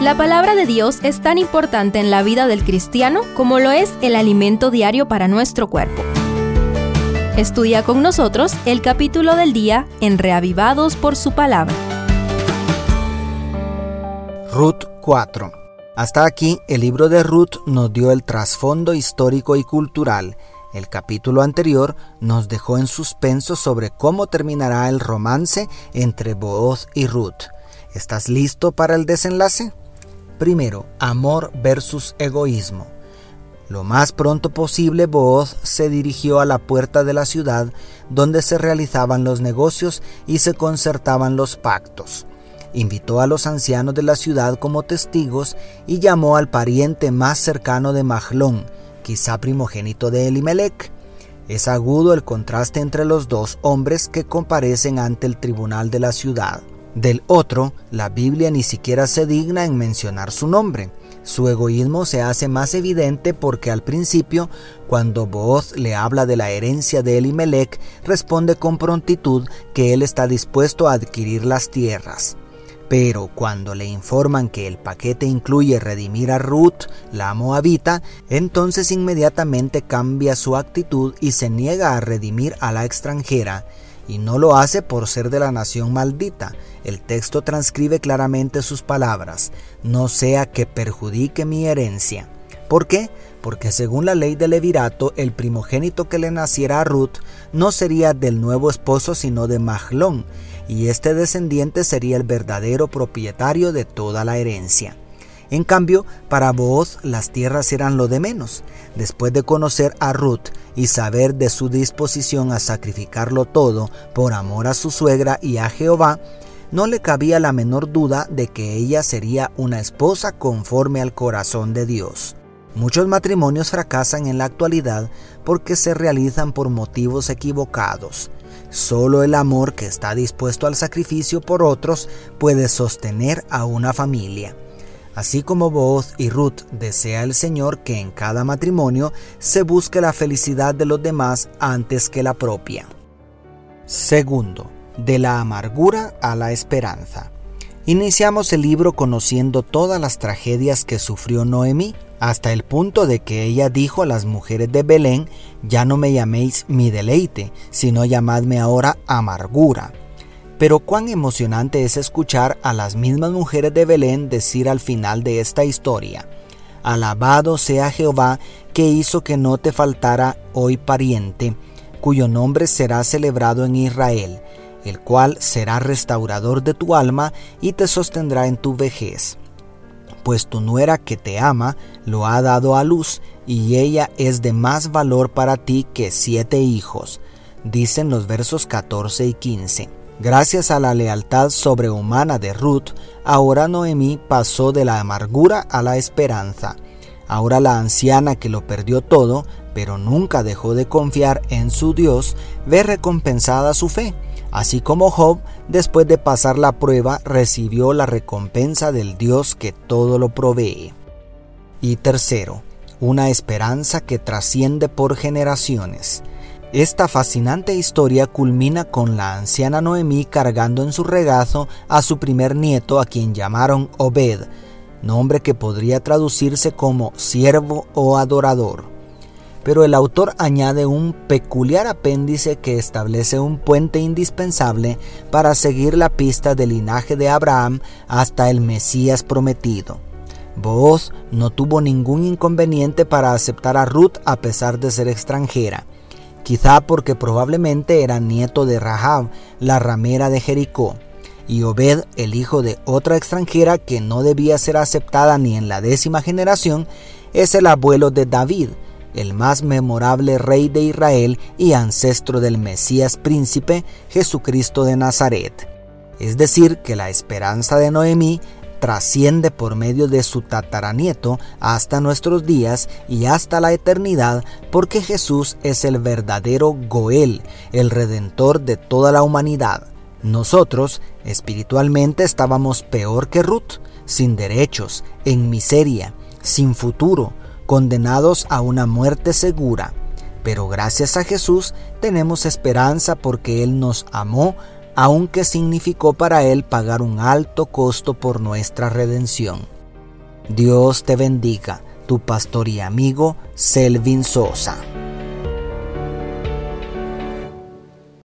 La palabra de Dios es tan importante en la vida del cristiano como lo es el alimento diario para nuestro cuerpo. Estudia con nosotros el capítulo del día en Reavivados por su palabra. Ruth 4. Hasta aquí el libro de Ruth nos dio el trasfondo histórico y cultural. El capítulo anterior nos dejó en suspenso sobre cómo terminará el romance entre Booz y Ruth. ¿Estás listo para el desenlace? Primero, amor versus egoísmo. Lo más pronto posible, Booz se dirigió a la puerta de la ciudad donde se realizaban los negocios y se concertaban los pactos. Invitó a los ancianos de la ciudad como testigos y llamó al pariente más cercano de Mahlón, quizá primogénito de Elimelech. Es agudo el contraste entre los dos hombres que comparecen ante el tribunal de la ciudad. Del otro, la Biblia ni siquiera se digna en mencionar su nombre. Su egoísmo se hace más evidente porque al principio, cuando Booz le habla de la herencia de Elimelech, responde con prontitud que él está dispuesto a adquirir las tierras. Pero cuando le informan que el paquete incluye redimir a Ruth, la moabita, entonces inmediatamente cambia su actitud y se niega a redimir a la extranjera y no lo hace por ser de la nación maldita. El texto transcribe claramente sus palabras, no sea que perjudique mi herencia. ¿Por qué? Porque según la ley del levirato, el primogénito que le naciera a Ruth no sería del nuevo esposo sino de Mahlón, y este descendiente sería el verdadero propietario de toda la herencia. En cambio, para Booz las tierras eran lo de menos. Después de conocer a Ruth y saber de su disposición a sacrificarlo todo por amor a su suegra y a Jehová, no le cabía la menor duda de que ella sería una esposa conforme al corazón de Dios. Muchos matrimonios fracasan en la actualidad porque se realizan por motivos equivocados. Solo el amor que está dispuesto al sacrificio por otros puede sostener a una familia. Así como Booz y Ruth desea el Señor que en cada matrimonio se busque la felicidad de los demás antes que la propia. Segundo, de la amargura a la esperanza. Iniciamos el libro conociendo todas las tragedias que sufrió Noemí, hasta el punto de que ella dijo a las mujeres de Belén, ya no me llaméis mi deleite, sino llamadme ahora amargura pero cuán emocionante es escuchar a las mismas mujeres de Belén decir al final de esta historia, Alabado sea Jehová que hizo que no te faltara hoy pariente, cuyo nombre será celebrado en Israel, el cual será restaurador de tu alma y te sostendrá en tu vejez. Pues tu nuera que te ama lo ha dado a luz, y ella es de más valor para ti que siete hijos, dicen los versos 14 y 15. Gracias a la lealtad sobrehumana de Ruth, ahora Noemí pasó de la amargura a la esperanza. Ahora la anciana que lo perdió todo, pero nunca dejó de confiar en su Dios, ve recompensada su fe, así como Job, después de pasar la prueba, recibió la recompensa del Dios que todo lo provee. Y tercero, una esperanza que trasciende por generaciones. Esta fascinante historia culmina con la anciana Noemí cargando en su regazo a su primer nieto a quien llamaron Obed, nombre que podría traducirse como siervo o adorador. Pero el autor añade un peculiar apéndice que establece un puente indispensable para seguir la pista del linaje de Abraham hasta el Mesías prometido. Booz no tuvo ningún inconveniente para aceptar a Ruth a pesar de ser extranjera quizá porque probablemente era nieto de Rahab, la ramera de Jericó, y Obed, el hijo de otra extranjera que no debía ser aceptada ni en la décima generación, es el abuelo de David, el más memorable rey de Israel y ancestro del Mesías príncipe Jesucristo de Nazaret. Es decir, que la esperanza de Noemí trasciende por medio de su tataranieto hasta nuestros días y hasta la eternidad, porque Jesús es el verdadero Goel, el redentor de toda la humanidad. Nosotros, espiritualmente, estábamos peor que Ruth, sin derechos, en miseria, sin futuro, condenados a una muerte segura. Pero gracias a Jesús tenemos esperanza porque Él nos amó aunque significó para él pagar un alto costo por nuestra redención. Dios te bendiga, tu pastor y amigo Selvin Sosa.